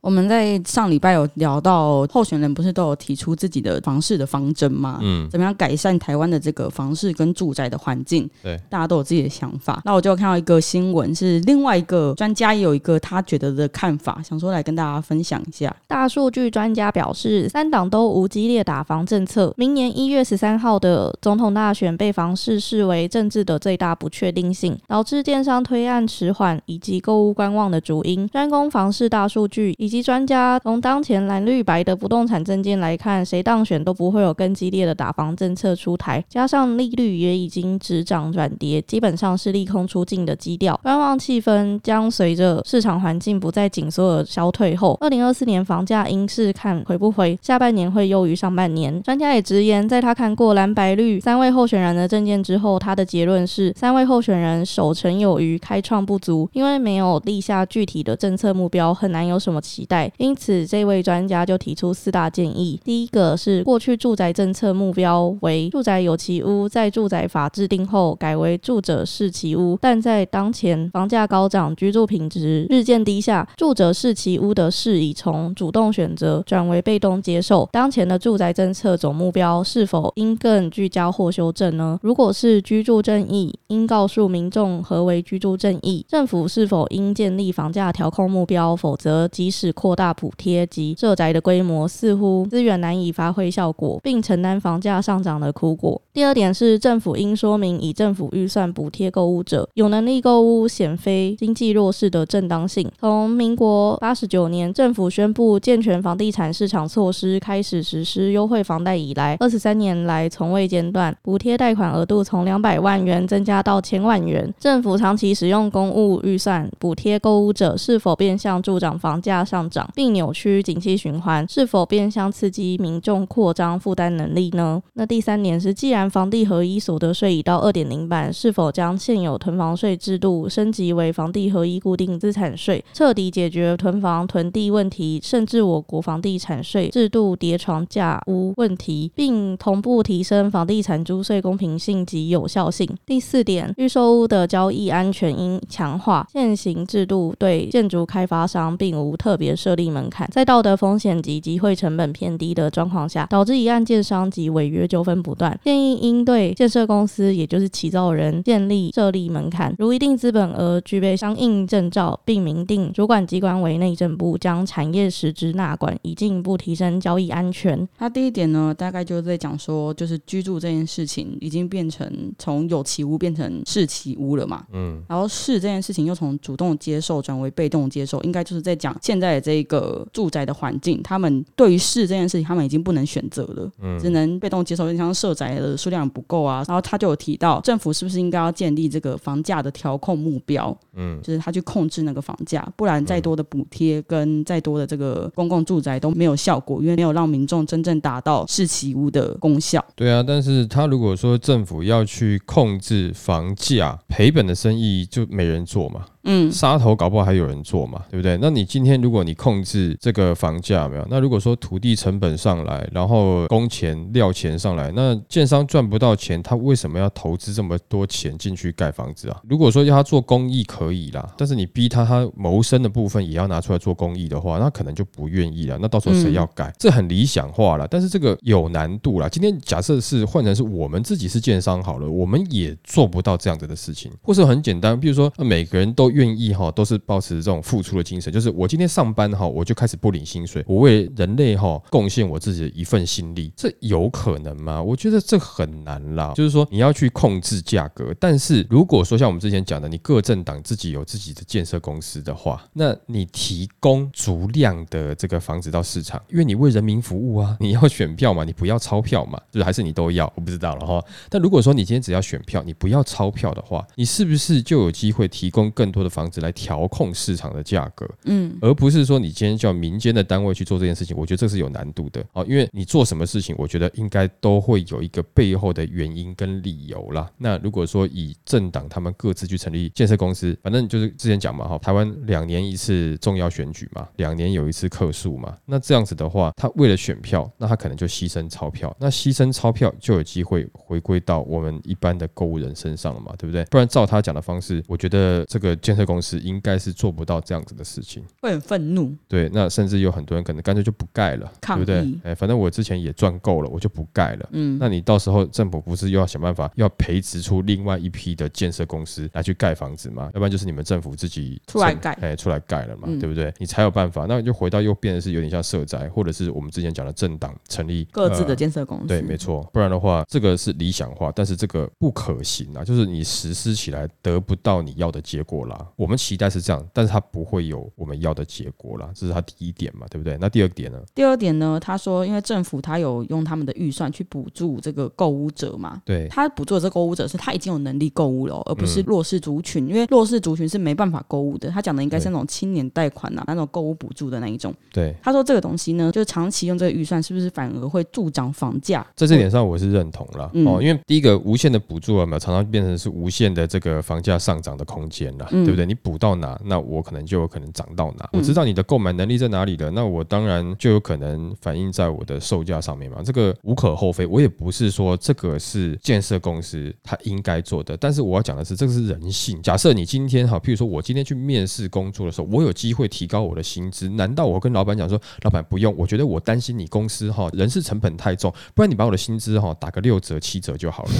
我们在上礼拜有聊到，候选人不是都有提出自己的房市的方针吗？嗯，怎么样改善台湾的这个房市跟住宅的环境？对，大家都有自己的想法。那我就看到一个新闻，是另外一个专家也有一个他觉得的看法，想说来跟大家分享一下。大数据专家表示，三党都无激烈打房政策。明年一月十三号的总统大选被房市视为政治的最大不确定性，导致电商推案迟缓以及购物观望的主因。专攻房市大数据以及专家从当前蓝绿白的不动产证件来看，谁当选都不会有更激烈的打房政策出台。加上利率也已经止涨转跌，基本上是利空出尽的基调。观望气氛将随着市场环境不再紧缩而消退后，二零二四年房价应是看回不回，下半年会优于上半年。专家也直言，在他看过蓝白绿三位候选人的证件之后，他的结论是三位候选人守成有余，开创不足，因为没有立下具体的政策目标，很难有什么期期待。因此，这位专家就提出四大建议。第一个是过去住宅政策目标为住宅有其屋，在住宅法制定后改为住者视其屋，但在当前房价高涨、居住品质日渐低下，住者视其屋的事已从主动选择转为被动接受。当前的住宅政策总目标是否应更聚焦或修正呢？如果是居住正义，应告诉民众何为居住正义。政府是否应建立房价调控目标？否则，即使扩大补贴及设宅的规模，似乎资源难以发挥效果，并承担房价上涨的苦果。第二点是，政府应说明以政府预算补贴购物者有能力购物显非经济弱势的正当性。从民国八十九年政府宣布健全房地产市场措施开始实施优惠房贷以来，二十三年来从未间断，补贴贷款额度从两百万元增加到千万元。政府长期使用公务预算补贴购物者，是否变相助长房价上上涨，并扭曲景气循环？是否变相刺激民众扩张负担能力呢？那第三点是，既然房地合一所得税已到二点零版，是否将现有囤房税制度升级为房地合一固定资产税，彻底解决囤房囤地问题，甚至我国房地产税制度叠床架屋问题，并同步提升房地产租税公平性及有效性？第四点，预售屋的交易安全应强化，现行制度对建筑开发商并无特别设立门槛，在道德风险及机会成本偏低的状况下，导致一案建商及违约纠纷不断。建议应对建设公司，也就是起造人建立设立门槛，如一定资本额、具备相应证照，并明定主管机关为内政部，将产业实质纳管，以进一步提升交易安全。那第一点呢，大概就是在讲说，就是居住这件事情已经变成从有其屋变成是其屋了嘛。嗯，然后是这件事情又从主动接受转为被动接受，应该就是在讲现在的这个住宅的环境，他们对于是这件事情，他们已经不能选择了，嗯只能被动接受。就像设宅的数量不够啊，然后他就有提到政府是不是应该要建立这个房价的调控目标，嗯，就是他去控制那个房价，不然再多的补贴跟再多的这个公共住宅都没有效果，因为没有让民众真正达到视其屋的功效。对啊，但是他如果说政府要去控制房价，赔本的生意就没人做嘛，嗯，杀头搞不好还有人做嘛，对不对？那你今天如果你控制这个房价没有，那如果说土地成本上来，然后工钱料钱上来，那建商赚不到钱，他为什么要投资这么多钱进去盖房子啊？如果说要他做公益可以啦，但是你逼他他谋生的部分也要拿出来做公益的话，那可能就不愿意了。那到时候谁要盖？这很理想化了，但是这个有难度啦。今天假设是换成是我们自己是建商好了，我们也做不到这样子的事情，或是很简单，比如说呃每个人都愿意哈，都是保持这种付出的精神，就是我今天上班哈，我就开始不领薪水，我为人类哈贡献我自己的一份心力，这有可能吗？我觉得这很难啦。就是说你要去控制价格，但是如果说像我们之前讲的，你各政党自己有自己的建设公司的话，那你提供足量的这个房子到市场，因为你为人民服务啊，你要选票嘛，你不要钞票嘛，就是还是你都要，我不知道了哈。但如果说你今天只要选票，你不要钞票的话，你是不是就有机会提供更多的的房子来调控市场的价格，嗯，而不是说你今天叫民间的单位去做这件事情，我觉得这是有难度的哦，因为你做什么事情，我觉得应该都会有一个背后的原因跟理由啦。那如果说以政党他们各自去成立建设公司，反正就是之前讲嘛，哈，台湾两年一次重要选举嘛，两年有一次客诉嘛，那这样子的话，他为了选票，那他可能就牺牲钞票，那牺牲钞票就有机会回归到我们一般的购物人身上了嘛，对不对？不然照他讲的方式，我觉得这个建设公司应该是做不到这样子的事情。会很愤怒。对，那甚至有很多人可能干脆就不盖了，对不对议？哎，反正我之前也赚够了，我就不盖了。嗯，那你到时候政府不是又要想办法要培植出另外一批的建设公司来去盖房子吗？要不然就是你们政府自己成出来盖哎，出来盖了嘛，嗯对不对？你才有办法。那你就回到又变得是有点像社宅，或者是我们之前讲的政党成立各自的呃建设公司。对，没错，不然的话，这个是理想化，但是这个不可行啊，就是你实施起来得不到你要的结果啦。我们期待是这样，但是它不会有我们要的结果啦，这是它第一点嘛，对不对？那第二点呢？第二点呢，他说，因为政府他有用他们的预算去补助这个购物者嘛，对，他补助的这购物者是他已经有能力购物了哦、而不嗯是弱势族群，因为弱势族群是没办法购物的。他讲的应该是那种青年贷款啊，那种购物补助的那一种。对，他说这个东西呢，就是长期用这个预算，是不是反而会助长房价？在这点上我是认同了、嗯哦，因为第一个无限的补助啊，常常变成是无限的这个房价上涨的空间了，嗯对不对？你补到哪，那我可能就有可能涨到哪。嗯我知道你的购买能力在哪里了，那我当然就有可能反映在我的售价上面嘛，这个无可厚非。我也不是说这个是建设公司他应该做的，但是我要讲的是，这个是人性。假设你今天哈，譬如说我今天去面试工作的时候，我有机会提高我的薪资，难道我跟老板讲说，老板不用？我觉得我担心你公司哈人事成本太重，不然你把我的薪资哈打个六折七折就好了。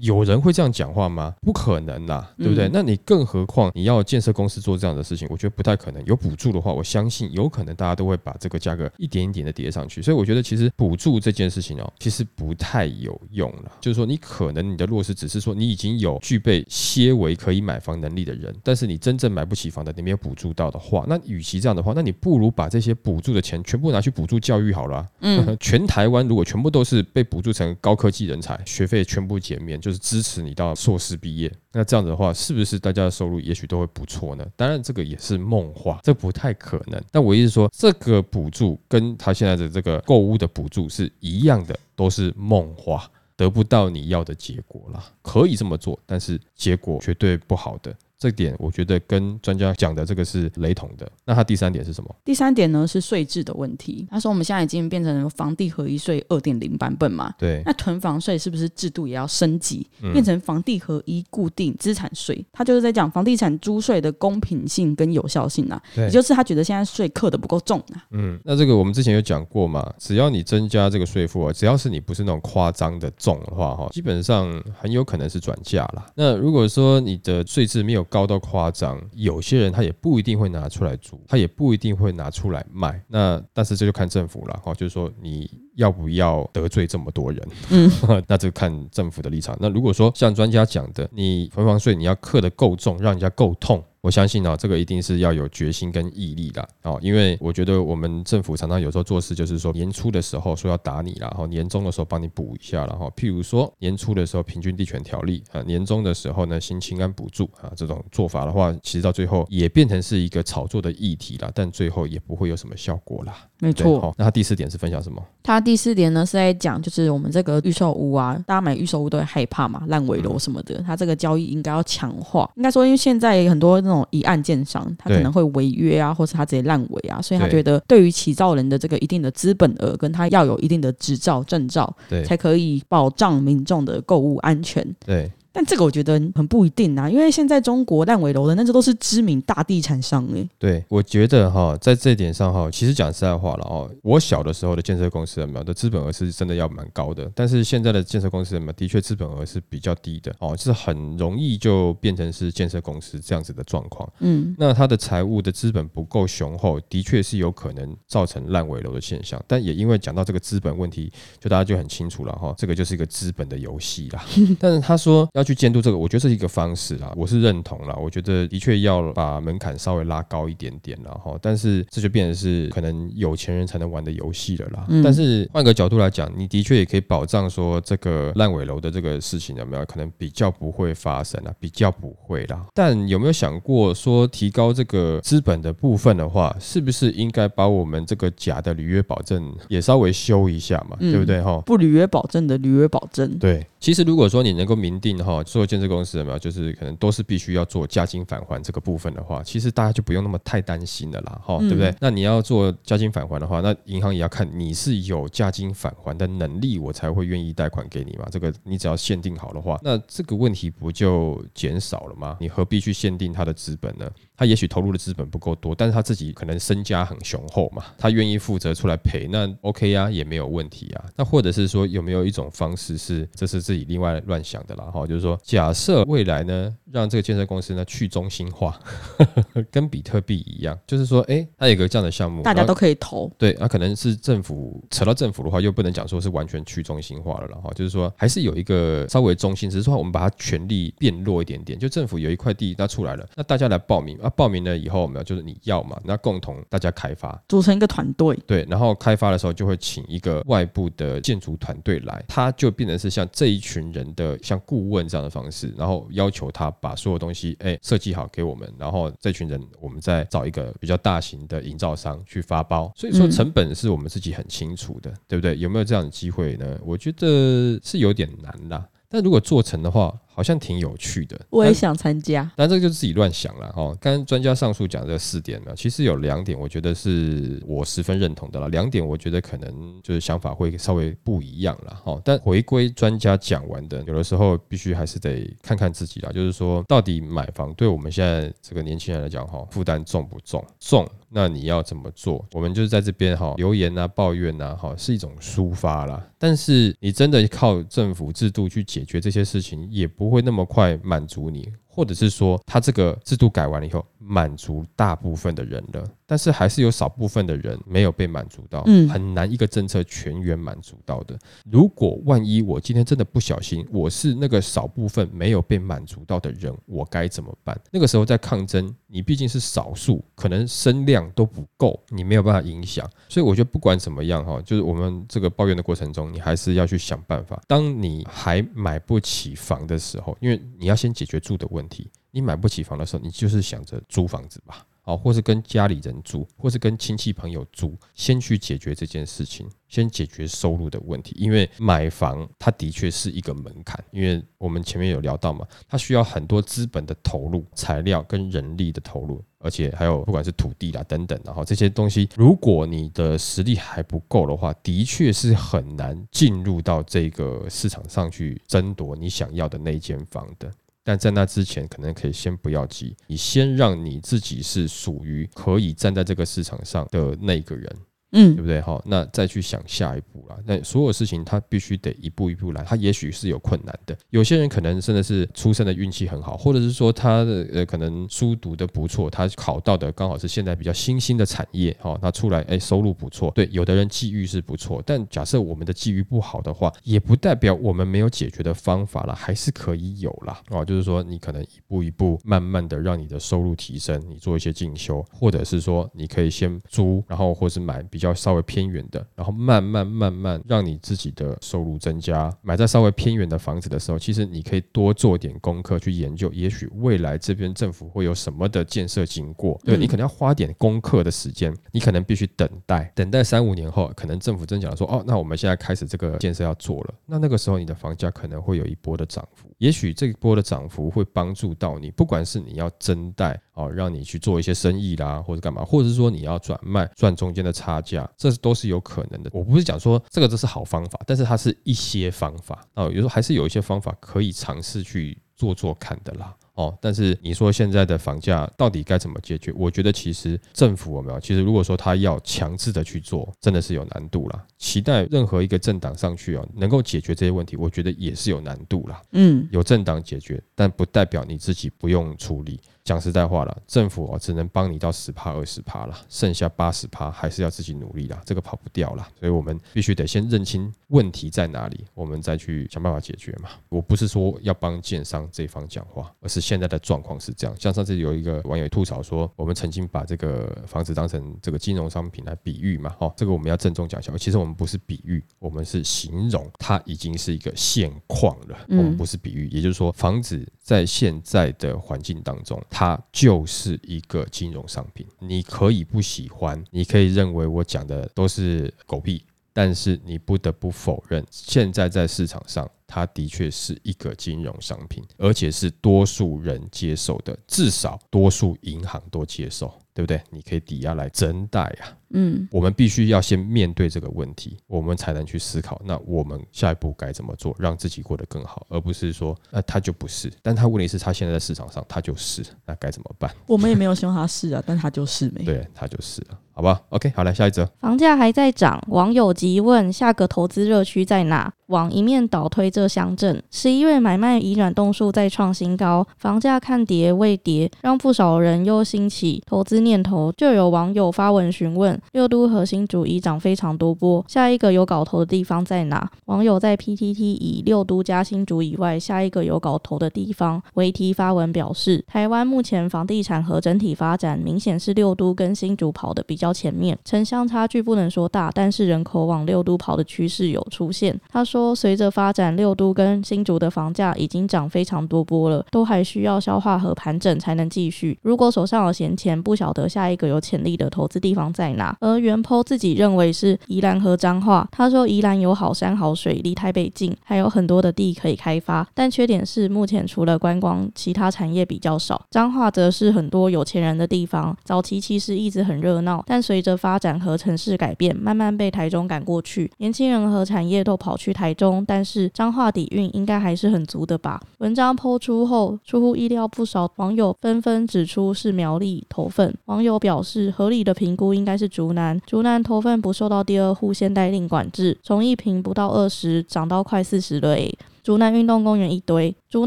有人会这样讲话吗？不可能啦，对不对？嗯那你更何况你要建设公司做这样的事情，我觉得不太可能。有补助的话，我相信有可能大家都会把这个价格一点一点的叠上去。所以我觉得其实补助这件事情哦，其实不太有用了。就是说，你可能你的弱势只是说你已经有具备些微可以买房能力的人，但是你真正买不起房的，你没有补助到的话，那与其这样的话，那你不如把这些补助的钱全部拿去补助教育好了啊、嗯，全台湾如果全部都是被补助成高科技人才，学费全部减免，就是支持你到硕士毕业，那这样子的话，是不是大家的收入也许都会不错呢？当然，这个也是梦话，这不太可能。但我意思是说，这个补助跟他现在的这个购物的补助是一样的，都是梦话。得不到你要的结果啦，可以这么做，但是结果绝对不好的。这点我觉得跟专家讲的这个是雷同的。那他第三点是什么？第三点呢是税制的问题。他说我们现在已经变成房地合一税二点零版本嘛，对，那囤房税是不是制度也要升级，嗯变成房地合一固定资产税？他就是在讲房地产租税的公平性跟有效性啊，对也就是他觉得现在税课的不够重啊。嗯，那这个我们之前有讲过嘛，只要你增加这个税负啊，只要是你不是那种夸张的重的话，哈，基本上很有可能是转嫁啦。那如果说你的税制没有高到夸张，有些人他也不一定会拿出来租，他也不一定会拿出来卖。那但是这就看政府了，哈，就是说你要不要得罪这么多人，嗯，那就看政府的立场。那如果说像专家讲的，你囤房税你要克得够重，让人家够痛。我相信呢、这个一定是要有决心跟毅力的哦，因为我觉得我们政府常常有时候做事就是说年初的时候说要打你啦，然后年终的时候帮你补一下然后譬如说年初的时候平均地权条例啊，年终的时候呢新青安补助啊，这种做法的话，其实到最后也变成是一个炒作的议题啦，但最后也不会有什么效果啦。没错，好，那他第四点是分享什么？他第四点呢是在讲，就是我们这个预售屋啊，大家买预售屋都会害怕嘛，烂尾楼什么的，他这个交易应该要强化。应该说，因为现在很多那种一案建商，他可能会违约啊，或是他直接烂尾啊，所以他觉得对于起造人的这个一定的资本额，跟他要有一定的执照证照，对才可以保障民众的购物安全。对。但这个我觉得很不一定啊，因为现在中国烂尾楼的那些都是知名大地产商诶、对，我觉得哈，在这一点上哈，其实讲实在话了哦，我小的时候的建设公司有没有的资本额是真的要蛮高的，但是现在的建设公司有没有的确资本额是比较低的哦，就是很容易就变成是建设公司这样子的状况。嗯，那它的财务的资本不够雄厚，的确是有可能造成烂尾楼的现象。但也因为讲到这个资本问题，就大家就很清楚了哈，这个就是一个资本的游戏啦。但是他说要去监督这个，我觉得这是一个方式啦，我是认同啦。我觉得的确要把门槛稍微拉高一点点了哈，但是这就变成是可能有钱人才能玩的游戏了啦。但是换个角度来讲，你的确也可以保障说这个烂尾楼的这个事情有没有可能比较不会发生啊？比较不会啦。但有没有想过说提高这个资本的部分的话，是不是应该把我们这个假的履约保证也稍微修一下嘛？对不对哈？不履约保证的履约保证，对。其实如果说你能够明定哈，所有建设公司有没有，就是可能都是必须要做加金返还这个部分的话，其实大家就不用那么太担心了啦，哈，对不对？那你要做加金返还的话，那银行也要看你是有加金返还的能力，我才会愿意贷款给你嘛。这个你只要限定好的话，那这个问题不就减少了吗？你何必去限定他的资本呢？他也许投入的资本不够多，但是他自己可能身家很雄厚嘛，他愿意负责出来赔，那 OK 呀，也没有问题啊。那或者是说有没有一种方式是，这是自己另外乱想的啦哈，就是说假设未来呢，让这个建设公司呢去中心化，跟比特币一样，就是说，哎，它有个这样的项目，大家都可以投，对，那可能是政府扯到政府的话，又不能讲说是完全去中心化了了哈，就是说还是有一个稍微中心，只是说我们把它权力变弱一点点，就政府有一块地，那出来了，那大家来报名啊。报名了以后，我们就是你要嘛，那共同大家开发，组成一个团队，对，然后开发的时候就会请一个外部的建筑团队来，它就变成是像这一群人的像顾问这样的方式，然后要求他把所有东西哎设计好给我们，然后这群人我们再找一个比较大型的营造商去发包，所以说成本是我们自己很清楚的，对不对？有没有这样的机会呢？我觉得是有点难啦。但如果做成的话，好像挺有趣的。我也想参加，但这个就自己乱想了哈。刚刚专家上述讲这四点呢，其实有两点，我觉得是我十分认同的了。两点我觉得可能就是想法会稍微不一样了哈。但回归专家讲完的，有的时候必须还是得看看自己啦。就是说，到底买房对我们现在这个年轻人来讲哈，负担重不重？重。那你要怎么做？我们就是在这边哈，留言啊、抱怨啊，哈，是一种抒发啦。但是你真的靠政府制度去解决这些事情，也不不会那么快满足你。或者是说，他这个制度改完了以后，满足大部分的人了，但是还是有少部分的人没有被满足到，嗯，很难一个政策全员满足到的。如果万一我今天真的不小心，我是那个少部分没有被满足到的人，我该怎么办？那个时候在抗争，你毕竟是少数，可能声量都不够，你没有办法影响。所以我觉得不管怎么样哈，就是我们这个抱怨的过程中，你还是要去想办法。当你还买不起房的时候，因为你要先解决住的问题。你买不起房的时候，你就是想着租房子吧，哦，或是跟家里人住，或是跟亲戚朋友住，先去解决这件事情，先解决收入的问题。因为买房它的确是一个门槛，因为我们前面有聊到嘛，它需要很多资本的投入、材料跟人力的投入，而且还有不管是土地啦等等，然后这些东西，如果你的实力还不够的话，的确是很难进入到这个市场上去争夺你想要的那间房的。但在那之前，可能可以先不要急，你先让你自己是属于可以站在这个市场上的那个人。嗯，对不对？好，那再去想下一步啦。那所有事情他必须得一步一步来，他也许是有困难的。有些人可能真的是出生的运气很好，或者是说他的呃可能书读的不错，他考到的刚好是现在比较新兴的产业，哈，他出来哎收入不错。对，有的人际遇是不错，但假设我们的际遇不好的话，也不代表我们没有解决的方法了，还是可以有啦。哦，就是说你可能一步一步慢慢的让你的收入提升，你做一些进修，或者是说你可以先租，然后或是买。比较稍微偏远的，然后慢慢慢慢让你自己的收入增加。买在稍微偏远的房子的时候，其实你可以多做点功课去研究，也许未来这边政府会有什么的建设经过。对你可能要花点功课的时间，你可能必须等待，等待三五年后，可能政府真讲说，哦，那我们现在开始这个建设要做了。那那个时候你的房价可能会有一波的涨幅，也许这一波的涨幅会帮助到你，不管是你要增贷哦，让你去做一些生意啦，或者干嘛，或者是说你要转卖赚中间的差价。这都是有可能的。我不是讲说这个这是好方法，但是它是一些方法啊，有时候还是有一些方法可以尝试去做做看的啦。哦。但是你说现在的房价到底该怎么解决？我觉得其实政府有没有？其实如果说他要强制的去做，真的是有难度啦。期待任何一个政党上去哦，能够解决这些问题，我觉得也是有难度啦。嗯，有政党解决，但不代表你自己不用处理。讲实在话了，政府哦只能帮你到十趴二十趴了，剩下八十趴还是要自己努力啦，这个跑不掉啦。所以我们必须得先认清问题在哪里，我们再去想办法解决嘛。我不是说要帮建商这一方讲话，而是现在的状况是这样。像上次有一个网友吐槽说，我们曾经把这个房子当成这个金融商品来比喻嘛，哦，这个我们要郑重讲一下，其实我们不是比喻，我们是形容它已经是一个现况了，我们不是比喻，也就是说房子在现在的环境当中。它它就是一个金融商品，你可以不喜欢，你可以认为我讲的都是狗屁，但是你不得不否认，现在在市场上，它的确是一个金融商品，而且是多数人接受的，至少多数银行都接受，对不对？你可以抵押来增贷啊。嗯，我们必须要先面对这个问题，我们才能去思考，那我们下一步该怎么做，让自己过得更好，而不是说，那他就不是，但他问题是，他现在在市场上，他就是，那该怎么办？我们也没有希望他是啊，但他就是没，对他就是了，好吧？OK，好来下一则，房价还在涨，网友急问下个投资热区在哪？网一面倒推这乡镇，十一月买卖移转栋数再创新高，房价看跌未跌，让不少人又兴起投资念头，就有网友发文询问。六都核心主已涨非常多波，下一个有搞头的地方在哪？网友在 PTT 以六都加新竹以外，下一个有搞头的地方为题发文表示，台湾目前房地产和整体发展明显是六都跟新竹跑的比较前面，城乡差距不能说大，但是人口往六都跑的趋势有出现。他说，随着发展，六都跟新竹的房价已经涨非常多波了，都还需要消化和盘整才能继续。如果手上有闲钱，不晓得下一个有潜力的投资地方在哪？而袁坡自己认为是宜兰和彰化。他说宜兰有好山好水，离台北近，还有很多的地可以开发。但缺点是目前除了观光，其他产业比较少。彰化则是很多有钱人的地方，早期其实一直很热闹，但随着发展和城市改变，慢慢被台中赶过去。年轻人和产业都跑去台中，但是彰化底蕴应该还是很足的吧？文章抛出后，出乎意料，不少网友纷纷指出是苗栗投份。网友表示，合理的评估应该是竹南。竹南头份不受到第二户限代令管制，从一瓶不到二十涨到快四十了诶。竹南运动公园一堆，竹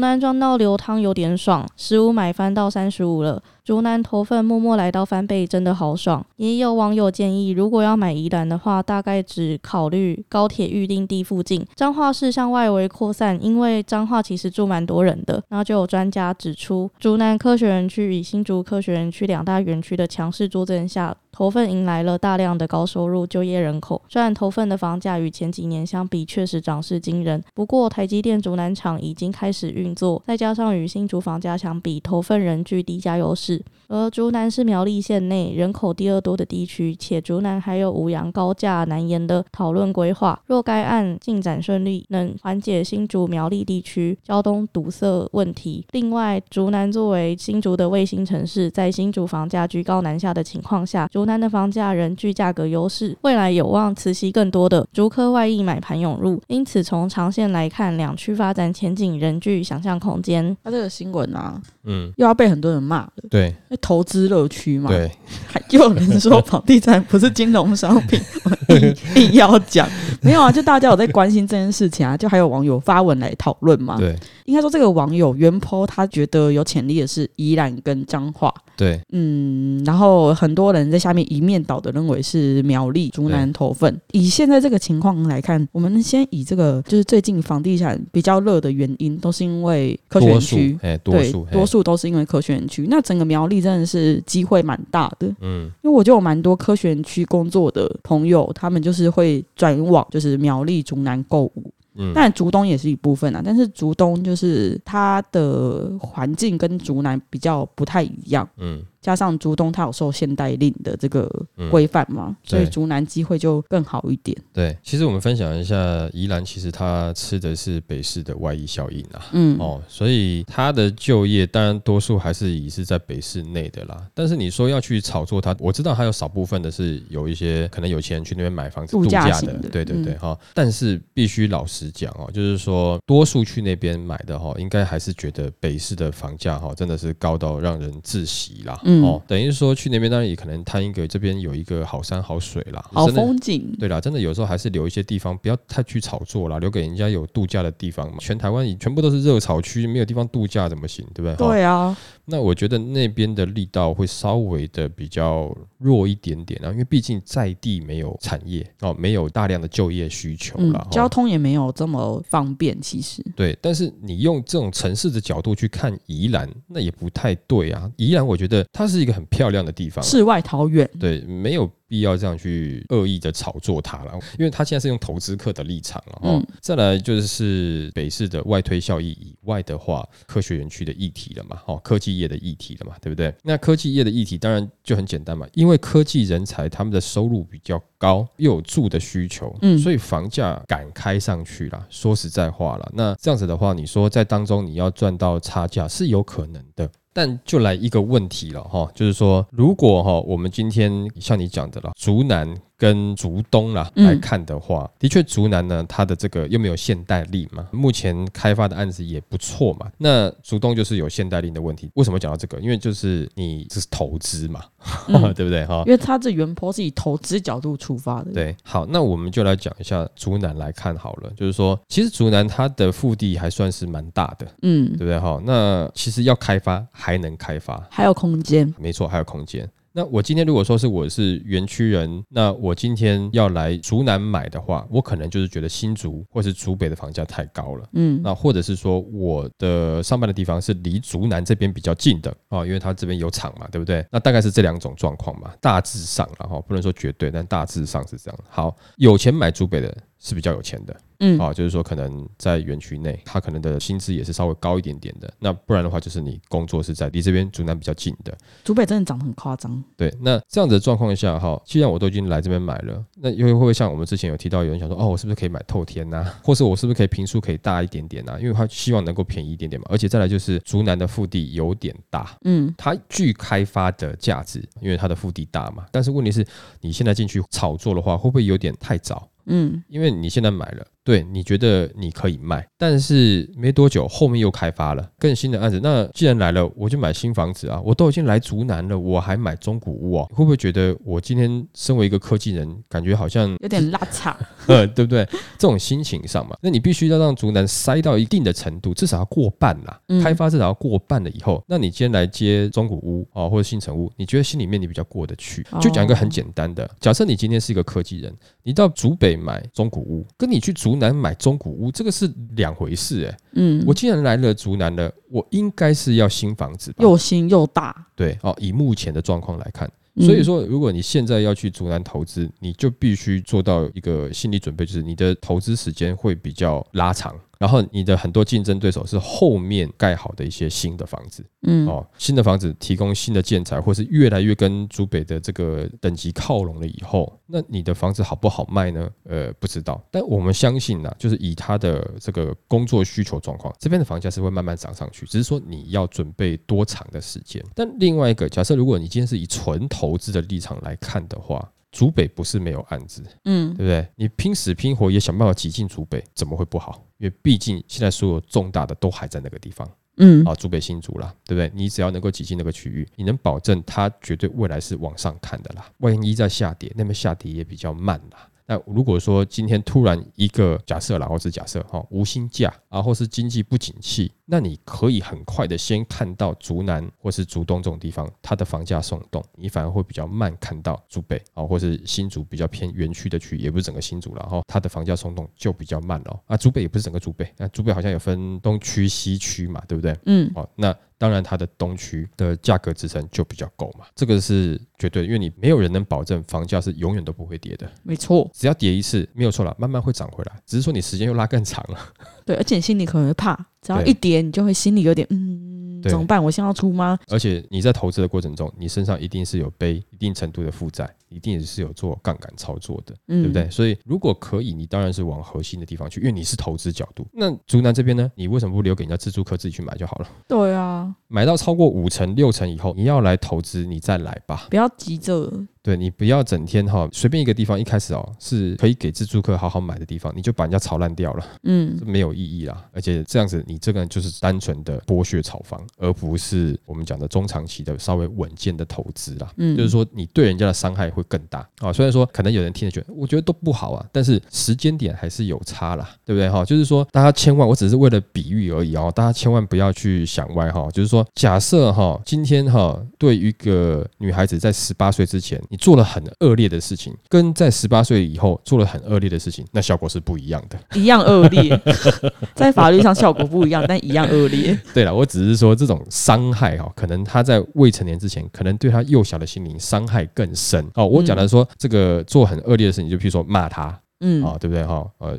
南撞到流汤有点爽，十五买翻到三十五了。竹南头份默默来到翻倍，真的好爽。也有网友建议，如果要买宜兰的话，大概只考虑高铁预定地附近。彰化市向外围扩散，因为彰化其实住蛮多人的。然后就有专家指出，竹南科学园区与新竹科学园区两大园区的强势助阵下。头份迎来了大量的高收入就业人口，虽然头份的房价与前几年相比确实涨势惊人，不过台积电竹南厂已经开始运作，再加上与新竹房价相比，投份仍具低价优势。而竹南是苗栗县内人口第二多的地区，且竹南还有五羊高架南延的讨论规划。若该案进展顺利，能缓解新竹苗栗地区交通堵塞问题。另外，竹南作为新竹的卫星城市，在新竹房价居高难下的情况下，竹南的房价仍具价格优势，未来有望磁吸更多的竹科外溢买盘涌入。因此，从长线来看，两区发展前景仍具想象空间。他这个新闻啊，嗯，又要被很多人骂了。对。投资乐区嘛，对，还又有人说 房地产不是金融商品，硬要讲，没有啊，就大家有在关心这件事情啊，就还有网友发文来讨论嘛，对，应该说这个网友原坡他觉得有潜力的是宜兰跟彰化，对，嗯，然后很多人在下面一面倒的认为是苗栗、竹南投份。以现在这个情况来看，我们先以这个就是最近房地产比较热的原因，都是因为科学园区，哎，多数多数都是因为科学园区。那整个苗栗真的是机会蛮大的，嗯，因为我就有蛮多科学园区工作的朋友，他们就是会转往就是苗栗、竹南购物。嗯，但竹东也是一部分啊，但是竹东就是它的环境跟竹南比较不太一样，嗯。加上竹东它有受现代令的这个规范嘛，所以竹南机会就更好一点。对，其实我们分享一下宜兰，其实它吃的是北市的外溢效应啊，嗯哦，所以它的就业当然多数还是以是在北市内的啦。但是你说要去炒作它，我知道还有少部分的是有一些可能有钱人去那边买房子度假的，对对对哈。但是必须老实讲哦，就是说多数去那边买的哈，应该还是觉得北市的房价哈真的是高到让人窒息啦。哦，等于说去那边当然也可能贪一个这边有一个好山好水啦，好风景。对啦，真的有时候还是留一些地方，不要太去炒作啦，留给人家有度假的地方嘛。全台湾全部都是热炒区，没有地方度假怎么行？对不对？对啊。那我觉得那边的力道会稍微的比较弱一点点啊，因为毕竟在地没有产业哦，没有大量的就业需求了，交通也没有这么方便。其实对，但是你用这种城市的角度去看宜兰，那也不太对啊。宜兰我觉得它是一个很漂亮的地方，世外桃源。对，没有。必要这样去恶意的炒作它了，因为它现在是用投资客的立场了。嗯，再来就是北市的外推效益以外的话，科学园区的议题了嘛，哦，科技业的议题了嘛，对不对？那科技业的议题当然就很简单嘛，因为科技人才他们的收入比较高，又有住的需求，嗯，所以房价敢开上去了。说实在话了，那这样子的话，你说在当中你要赚到差价是有可能的。但就来一个问题了哈，就是说，如果哈我们今天像你讲的了，竹南。跟竹东啦来看的话，的确竹南呢，它的这个又没有现代力嘛，目前开发的案子也不错嘛。那竹东就是有现代力的问题。为什么讲到这个？因为就是你这是投资嘛，对不对哈？因为它这原坡是以投资角度出发的。对，好，那我们就来讲一下竹南来看好了。就是说，其实竹南它的腹地还算是蛮大的，嗯，对不对哈？那其实要开发还能开发，还有空间。没错，还有空间。那我今天如果说是我是园区人，那我今天要来竹南买的话，我可能就是觉得新竹或是竹北的房价太高了，嗯，那或者是说我的上班的地方是离竹南这边比较近的啊，因为它这边有厂嘛，对不对？那大概是这两种状况嘛，大致上然后不能说绝对，但大致上是这样。好，有钱买竹北的。是比较有钱的，嗯，啊，就是说可能在园区内，他可能的薪资也是稍微高一点点的。那不然的话，就是你工作是在离这边竹南比较近的。竹北真的涨得很夸张。对，那这样子的状况下，哈，既然我都已经来这边买了，那又会不会像我们之前有提到，有人想说，哦，我是不是可以买透天呐？或是我是不是可以平数可以大一点点呐？因为他希望能够便宜一点点嘛。而且再来就是竹南的腹地有点大，嗯，它具开发的价值，因为它的腹地大嘛。但是问题是，你现在进去炒作的话，会不会有点太早？嗯，因为你现在买了。对你觉得你可以卖，但是没多久后面又开发了更新的案子。那既然来了，我就买新房子啊！我都已经来竹南了，我还买中古屋啊？会不会觉得我今天身为一个科技人，感觉好像有点拉差？呃，对不对？这种心情上嘛，那你必须要让竹南塞到一定的程度，至少要过半啦。开发至少要过半了以后，那你今天来接中古屋啊，或者新城屋，你觉得心里面你比较过得去？就讲一个很简单的，假设你今天是一个科技人，你到竹北买中古屋，跟你去竹竹南买中古屋，这个是两回事哎。嗯，我既然来了竹南了，我应该是要新房子，又新又大。对，哦，以目前的状况来看，所以说，如果你现在要去竹南投资，你就必须做到一个心理准备，就是你的投资时间会比较拉长。然后你的很多竞争对手是后面盖好的一些新的房子，嗯，哦，新的房子提供新的建材，或是越来越跟主北的这个等级靠拢了以后，那你的房子好不好卖呢？呃，不知道。但我们相信呢，就是以他的这个工作需求状况，这边的房价是会慢慢涨上去，只是说你要准备多长的时间。但另外一个假设，如果你今天是以纯投资的立场来看的话，竹北不是没有案子，嗯，对不对？你拼死拼活也想办法挤进竹北，怎么会不好？因为毕竟现在所有重大的都还在那个地方，嗯，啊，主北新竹啦，对不对？你只要能够挤进那个区域，你能保证它绝对未来是往上看的啦。万一在下跌，那么下跌也比较慢啦。那如果说今天突然一个假设啦，或是假设哈无薪假啊，或是经济不景气，那你可以很快的先看到竹南或是竹东这种地方，它的房价松动，你反而会比较慢看到竹北啊，或是新竹比较偏园区的区，也不是整个新竹了哈，它的房价松动就比较慢了啊。竹北也不是整个竹北，那竹北好像有分东区、西区嘛，对不对？嗯，哦，那。当然，它的东区的价格支撑就比较够嘛，这个是绝对，因为你没有人能保证房价是永远都不会跌的。没错，只要跌一次没有错了，慢慢会涨回来，只是说你时间又拉更长了。对，而且心里可能会怕，只要一跌，你就会心里有点嗯。怎么办？我现在要出吗？而且你在投资的过程中，你身上一定是有背一定程度的负债，一定是有做杠杆操作的，对不对？所以如果可以，你当然是往核心的地方去，因为你是投资角度。那竹南这边呢，你为什么不留给人家自助客自己去买就好了？对啊，买到超过五成六成以后，你要来投资，你再来吧，不要急着。对你不要整天哈，随便一个地方一开始哦，是可以给自助客好好买的地方，你就把人家炒烂掉了，嗯，没有意义啦。而且这样子，你这个人就是单纯的剥削炒房，而不是我们讲的中长期的稍微稳健的投资啦。嗯，就是说你对人家的伤害会更大啊。虽然说可能有人听了觉得，我觉得都不好啊，但是时间点还是有差啦，对不对哈？就是说大家千万，我只是为了比喻而已哦，大家千万不要去想歪哈。就是说，假设哈，今天哈，对于一个女孩子在十八岁之前。你做了很恶劣的事情，跟在十八岁以后做了很恶劣的事情，那效果是不一样的。一样恶劣，在法律上效果不一样，但一样恶劣。对了，我只是说这种伤害哈，可能她在未成年之前，可能对她幼小的心灵伤害更深。哦，我讲的说这个做很恶劣的事情，就譬如说骂他，嗯，啊，对不对哈？呃，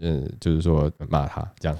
嗯，就是说骂他这样。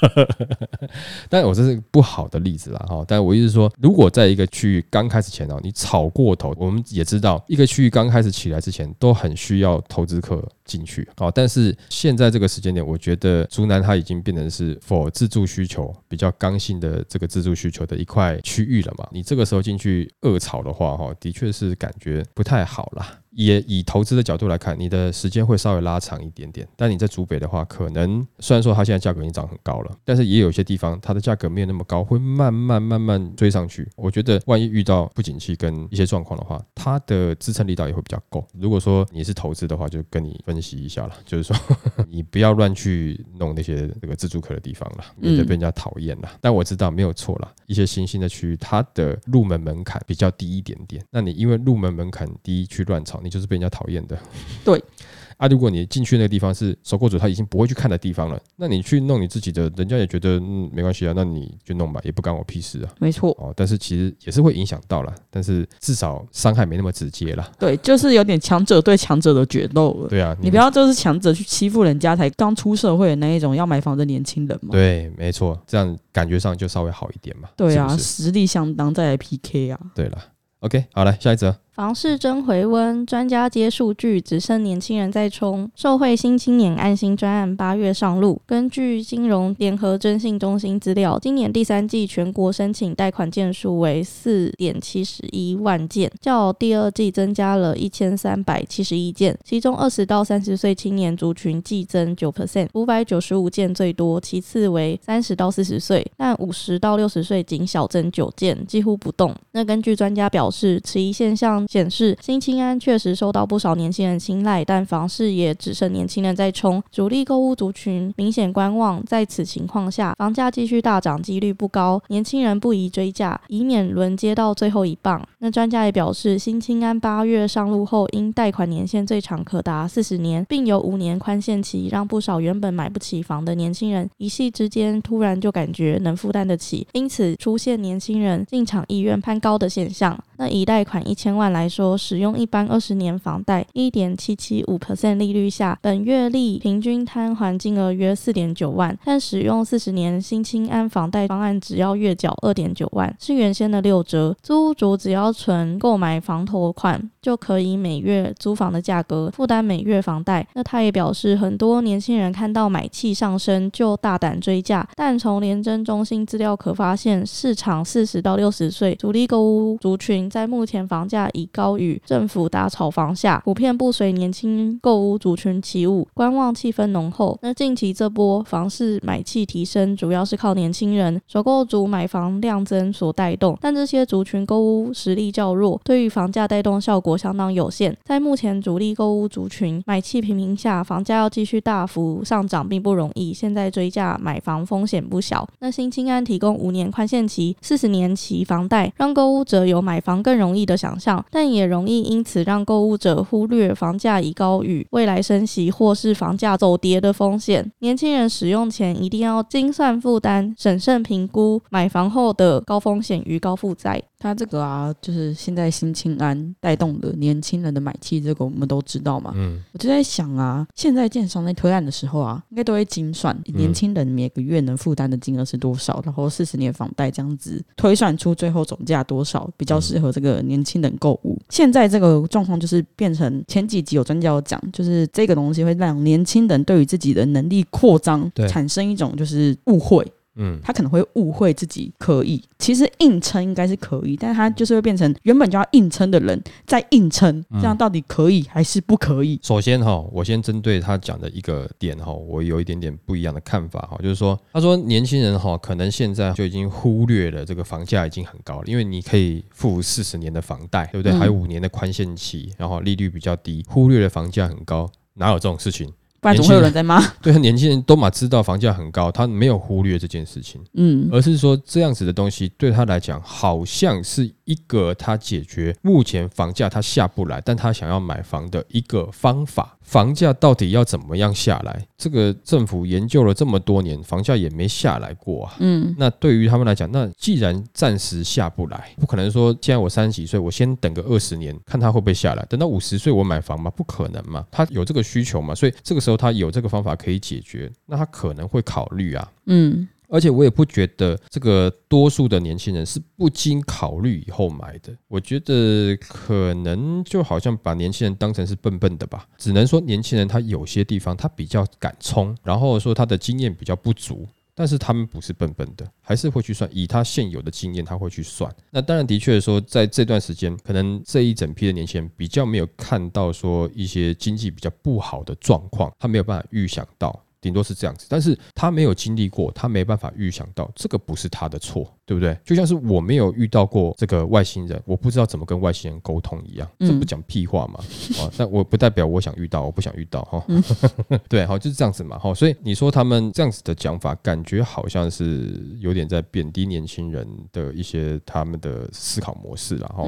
但我这是不好的例子啦，哈！但我意思是说，如果在一个区域刚开始前哦，你炒过头，我们也知道，一个区域刚开始起来之前，都很需要投资客进去，哦。但是现在这个时间点，我觉得竹南它已经变成是否自助需求比较刚性的这个自助需求的一块区域了嘛？你这个时候进去恶炒的话，哈，的确是感觉不太好啦。也以投资的角度来看，你的时间会稍微拉长一点点。但你在竹北的话，可能虽然说它现在价格已经涨很高了，但是也有些地方它的价格没有那么高，会慢慢慢慢追上去。我觉得万一遇到不景气跟一些状况的话，它的支撑力道也会比较够。如果说你是投资的话，就跟你分析一下了，就是说 你不要乱去弄那些这个自助客的地方了，免得被人家讨厌了。但我知道没有错了，一些新兴的区域，它的入门门槛比较低一点点。那你因为入门门槛低去乱炒，就是被人家讨厌的，对 啊。如果你进去那个地方是收购者他已经不会去看的地方了，那你去弄你自己的，人家也觉得嗯没关系啊，那你就弄吧，也不干我屁事啊。没错哦，但是其实也是会影响到了，但是至少伤害没那么直接了。对，就是有点强者对强者的决斗了。对啊，你不要就是强者去欺负人家才刚出社会的那一种要买房的年轻人嘛。对，没错，这样感觉上就稍微好一点嘛。对啊，实力相当再来 PK 啊。对了，OK，好来下一则。房市真回温，专家接数据，只剩年轻人在冲。受惠新青年安心专案八月上路。根据金融联合征信中心资料，今年第三季全国申请贷款件数为四点七十一万件，较第二季增加了一千三百七十一件。其中二十到三十岁青年族群季增九 percent，五百九十五件最多，其次为三十到四十岁，但五十到六十岁仅小增九件，几乎不动。那根据专家表示，此一现象。显示新青安确实受到不少年轻人青睐，但房市也只剩年轻人在冲，主力购物族群明显观望。在此情况下，房价继续大涨几率不高，年轻人不宜追价，以免轮接到最后一棒。那专家也表示，新青安八月上路后，因贷款年限最长可达四十年，并有五年宽限期，让不少原本买不起房的年轻人一夕之间突然就感觉能负担得起，因此出现年轻人进场意愿攀高的现象。那以贷款一千万来来说，使用一般二十年房贷一点七七五 percent 利率下，本月利平均摊还金额约四点九万，但使用四十年新青安房贷方案，只要月缴二点九万，是原先的六折。租屋主只要存购买房头款，就可以每月租房的价格负担每月房贷。那他也表示，很多年轻人看到买气上升就大胆追价，但从联征中心资料可发现，市场四十到六十岁主力购物族群。在目前房价已高于政府打炒房下，普遍不随年轻购屋族群起舞，观望气氛浓厚。那近期这波房市买气提升，主要是靠年轻人首购族买房量增所带动，但这些族群购物实力较弱，对于房价带动效果相当有限。在目前主力购物族群买气平平下，房价要继续大幅上涨并不容易。现在追价买房风险不小。那新青安提供五年宽限期、四十年期房贷，让购物者有买房。更容易的想象，但也容易因此让购物者忽略房价已高于未来升息或是房价走跌的风险。年轻人使用前一定要精算负担，审慎评估买房后的高风险与高负债。他这个啊，就是现在新青安带动的年轻人的买气，这个我们都知道嘛。嗯，我就在想啊，现在建商在推案的时候啊，应该都会精算年轻人每个月能负担的金额是多少，然后四十年房贷这样子推算出最后总价多少，比较适合这个年轻人购物。现在这个状况就是变成前几集有专家有讲，就是这个东西会让年轻人对于自己的能力扩张产生一种就是误会。嗯，他可能会误会自己可以，其实硬撑应该是可以，但是他就是会变成原本就要硬撑的人在硬撑，这样到底可以还是不可以？首先哈，我先针对他讲的一个点哈，我有一点点不一样的看法哈，就是说，他说年轻人哈，可能现在就已经忽略了这个房价已经很高了，因为你可以付四十年的房贷，对不对？还有五年的宽限期，然后利率比较低，忽略了房价很高，哪有这种事情？不然怎么会有人在骂？对，年轻人都嘛知道房价很高，他没有忽略这件事情，嗯，而是说这样子的东西对他来讲，好像是一个他解决目前房价他下不来，但他想要买房的一个方法。房价到底要怎么样下来？这个政府研究了这么多年，房价也没下来过啊。嗯，那对于他们来讲，那既然暂时下不来，不可能说现在我三十几岁，我先等个二十年，看他会不会下来。等到五十岁我买房吗？不可能嘛。他有这个需求嘛？所以这个时候他有这个方法可以解决，那他可能会考虑啊。嗯。而且我也不觉得这个多数的年轻人是不经考虑以后买的。我觉得可能就好像把年轻人当成是笨笨的吧。只能说年轻人他有些地方他比较敢冲，然后说他的经验比较不足，但是他们不是笨笨的，还是会去算。以他现有的经验，他会去算。那当然的确说，在这段时间，可能这一整批的年轻人比较没有看到说一些经济比较不好的状况，他没有办法预想到。顶多是这样子，但是他没有经历过，他没办法预想到，这个不是他的错，对不对？就像是我没有遇到过这个外星人，我不知道怎么跟外星人沟通一样，这不讲屁话嘛？啊，但我不代表我想遇到，我不想遇到哈。对，好，就是这样子嘛。哈，所以你说他们这样子的讲法，感觉好像是有点在贬低年轻人的一些他们的思考模式了哈。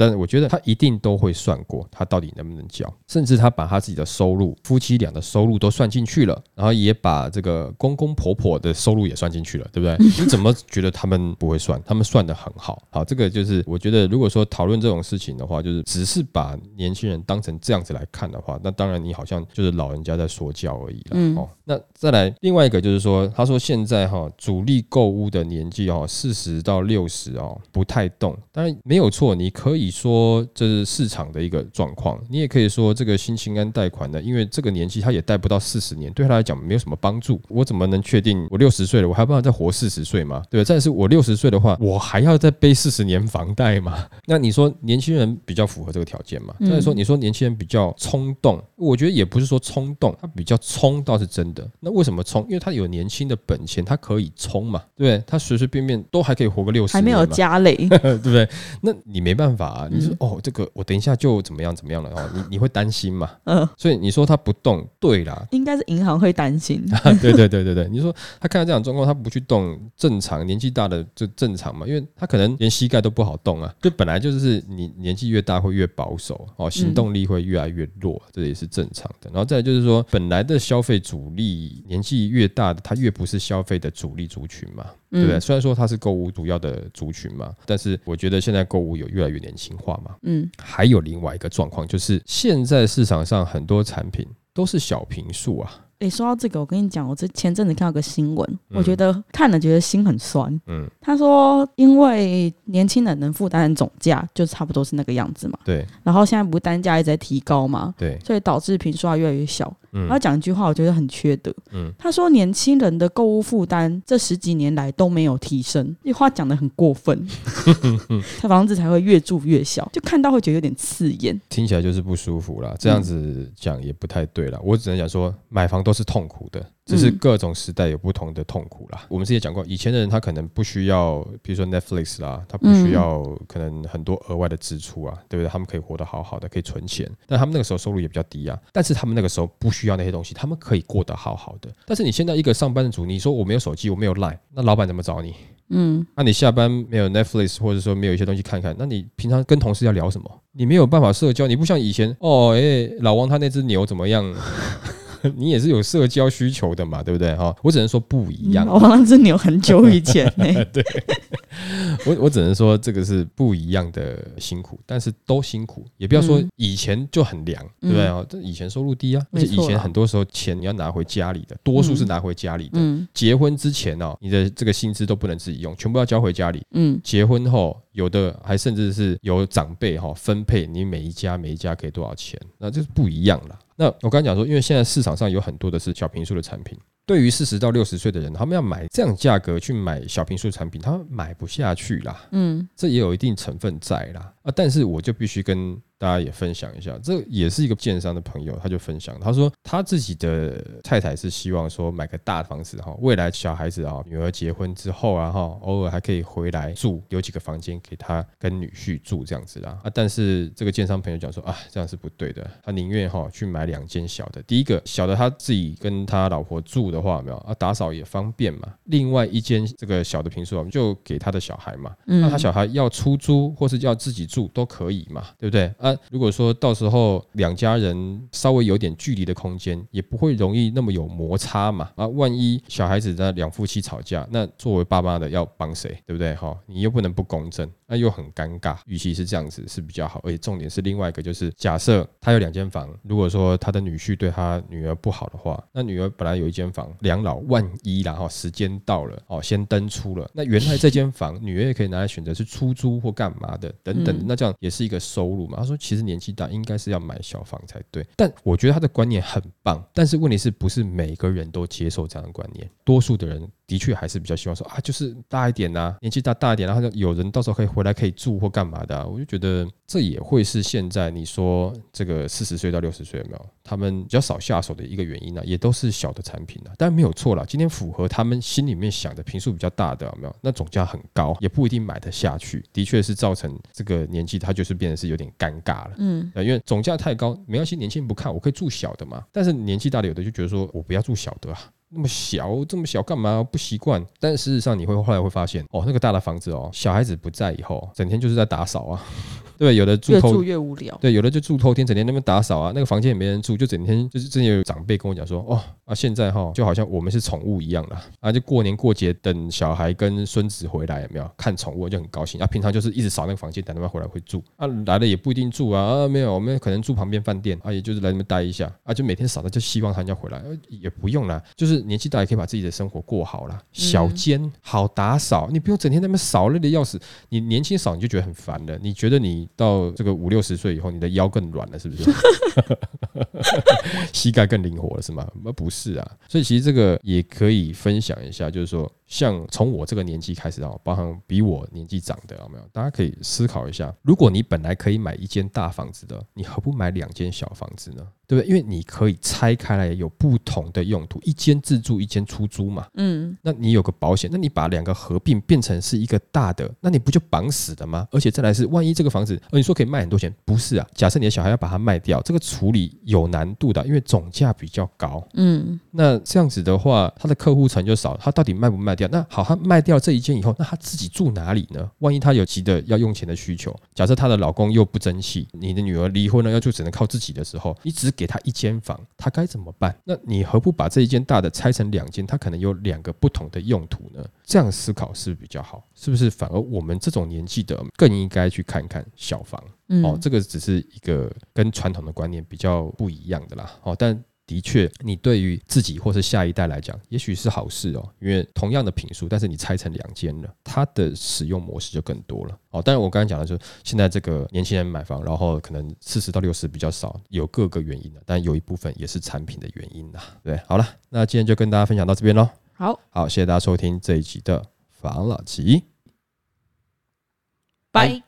但是我觉得他一定都会算过，他到底能不能交，甚至他把他自己的收入、夫妻俩的收入都算进去了，然后也把这个公公婆婆的收入也算进去了，对不对？你怎么觉得他们不会算？他们算的很好。好，这个就是我觉得，如果说讨论这种事情的话，就是只是把年轻人当成这样子来看的话，那当然你好像就是老人家在说教而已了。哦，那再来另外一个就是说，他说现在哈主力购物的年纪哦四十到六十哦不太动，当然没有错，你可以。说这是市场的一个状况，你也可以说这个新青安贷款呢，因为这个年纪他也贷不到四十年，对他来讲没有什么帮助。我怎么能确定我六十岁了，我还办法再活四十岁吗？对吧？再是我六十岁的话，我还要再背四十年房贷吗？那你说年轻人比较符合这个条件吗？再说你说年轻人比较冲动，我觉得也不是说冲动，他比较冲倒是真的。那为什么冲？因为他有年轻的本钱，他可以冲嘛，对不对？他随随便便都还可以活个六十，还没有加累，对不对？那你没办法。你说哦，这个我等一下就怎么样怎么样了哦，你你会担心嘛？嗯，所以你说他不动，对啦，应该是银行会担心。对对对对对，你说他看到这样状况，他不去动，正常，年纪大的就正常嘛，因为他可能连膝盖都不好动啊，就本来就是你年纪越大会越保守哦，行动力会越来越弱，这也是正常的。然后再就是说，本来的消费主力年纪越大的，他越不是消费的主力族群嘛。对不对？虽然说它是购物主要的族群嘛，但是我觉得现在购物有越来越年轻化嘛。嗯，还有另外一个状况，就是现在市场上很多产品都是小平数啊。诶，说到这个，我跟你讲，我这前阵子看到个新闻，我觉得看了觉得心很酸。嗯，他说，因为年轻人能负担的总价就差不多是那个样子嘛。对。然后现在不是单价一直在提高嘛？对。所以导致平数越来越小。嗯。他讲一句话，我觉得很缺德。嗯。他说，年轻人的购物负担这十几年来都没有提升，这话讲的很过分。他房子才会越住越小，就看到会觉得有点刺眼，听起来就是不舒服了。这样子讲也不太对了。我只能讲说，买房都是痛苦的，只是各种时代有不同的痛苦啦。我们之前讲过，以前的人他可能不需要，比如说 Netflix 啦，他不需要可能很多额外的支出啊，对不对？他们可以活得好好的，可以存钱。但他们那个时候收入也比较低啊，但是他们那个时候不需要那些东西，他们可以过得好好的。但是你现在一个上班族，你说我没有手机，我没有 Line，那老板怎么找你？嗯，那你下班没有 Netflix，或者说没有一些东西看看，那你平常跟同事要聊什么？你没有办法社交，你不像以前哦，哎，老王他那只牛怎么样？你也是有社交需求的嘛，对不对？哈，我只能说不一样。老王那只牛很久以前呢。对。我我只能说这个是不一样的辛苦，但是都辛苦，也不要说以前就很凉，对不对啊？这以前收入低啊，而且以前很多时候钱你要拿回家里的，多数是拿回家里的。结婚之前哦，你的这个薪资都不能自己用，全部要交回家里。嗯，结婚后有的还甚至是有长辈哈分配你每一家每一家给多少钱，那就是不一样了。那我刚才讲说，因为现在市场上有很多的是小平数的产品。对于四十到六十岁的人，他们要买这样价格去买小平数产品，他们买不下去啦。嗯，这也有一定成分在啦。啊，但是我就必须跟。大家也分享一下，这也是一个建商的朋友，他就分享，他说他自己的太太是希望说买个大房子哈，未来小孩子啊，女儿结婚之后啊哈，偶尔还可以回来住，有几个房间给他跟女婿住这样子啦啊。但是这个建商朋友讲说啊，这样是不对的，他宁愿哈去买两间小的，第一个小的他自己跟他老婆住的话，没有啊，打扫也方便嘛。另外一间这个小的平数，我们就给他的小孩嘛，那他小孩要出租或是要自己住都可以嘛，对不对啊？如果说到时候两家人稍微有点距离的空间，也不会容易那么有摩擦嘛。啊，万一小孩子在两夫妻吵架，那作为爸妈的要帮谁，对不对？哈，你又不能不公正，那又很尴尬。与其是这样子是比较好，而且重点是另外一个就是，假设他有两间房，如果说他的女婿对他女儿不好的话，那女儿本来有一间房，两老万一然后时间到了哦，先登出了，那原来这间房女儿也可以拿来选择是出租或干嘛的等等，那这样也是一个收入嘛。他说其实年纪大应该是要买小房才对，但我觉得他的观念很棒，但是问题是不是每个人都接受这样的观念？多数的人的确还是比较希望说啊，就是大一点呐，年纪大大一点，然后有人到时候可以回来可以住或干嘛的。我就觉得这也会是现在你说这个四十岁到六十岁有没有？他们比较少下手的一个原因呢，也都是小的产品呢。但没有错啦，今天符合他们心里面想的平数比较大的有没有？那总价很高，也不一定买得下去，的确是造成这个年纪他就是变得是有点尴尬了。嗯。因为总价太高，没关系，年轻人不看，我可以住小的嘛。但是年纪大的有的就觉得说，我不要住小的啊，那么小，这么小干嘛？不习惯。但事实上你会后来会发现，哦，那个大的房子哦，小孩子不在以后，整天就是在打扫啊。对，有的住越住越无聊。对，有的就住偷天，整天那边打扫啊，那个房间也没人住，就整天就是之前有长辈跟我讲说，哦啊，现在哈就好像我们是宠物一样的啊，就过年过节等小孩跟孙子回来有没有？看宠物就很高兴。啊，平常就是一直扫那个房间等他们回来会住。啊，来了也不一定住啊啊没有，我们可能住旁边饭店。啊，也就是来那边待一下。啊，就每天扫的就希望他要回来，也不用啦，就是年纪大也可以把自己的生活过好了，小间好打扫，你不用整天那边扫累的要死，你年轻扫你就觉得很烦了，你觉得你到这个五。六十岁以后，你的腰更软了，是不是？膝盖更灵活了，是吗？那不是是啊。所以其实这个也可以分享一下，就是说。像从我这个年纪开始啊，包含比我年纪长的有没有？大家可以思考一下，如果你本来可以买一间大房子的，你何不买两间小房子呢？对不对？因为你可以拆开来有不同的用途，一间自住，一间出租嘛。嗯，那你有个保险，那你把两个合并变成是一个大的，那你不就绑死的吗？而且再来是，万一这个房子，呃，你说可以卖很多钱，不是啊？假设你的小孩要把它卖掉，这个处理有难度的，因为总价比较高。嗯，那这样子的话，他的客户层就少，他到底卖不卖？那好，他卖掉这一间以后，那他自己住哪里呢？万一他有急的要用钱的需求，假设她的老公又不争气，你的女儿离婚了，要就只能靠自己的时候，你只给她一间房，她该怎么办？那你何不把这一间大的拆成两间？它可能有两个不同的用途呢？这样思考是比较好，是不是？反而我们这种年纪的更应该去看看小房哦，这个只是一个跟传统的观念比较不一样的啦。哦，但。的确，你对于自己或是下一代来讲，也许是好事哦，因为同样的品数，但是你拆成两间了，它的使用模式就更多了哦。但是，我刚才讲的就是现在这个年轻人买房，然后可能四十到六十比较少，有各个原因的，但有一部分也是产品的原因呐。对，好了，那今天就跟大家分享到这边喽。好，好，谢谢大家收听这一集的房老吉，拜。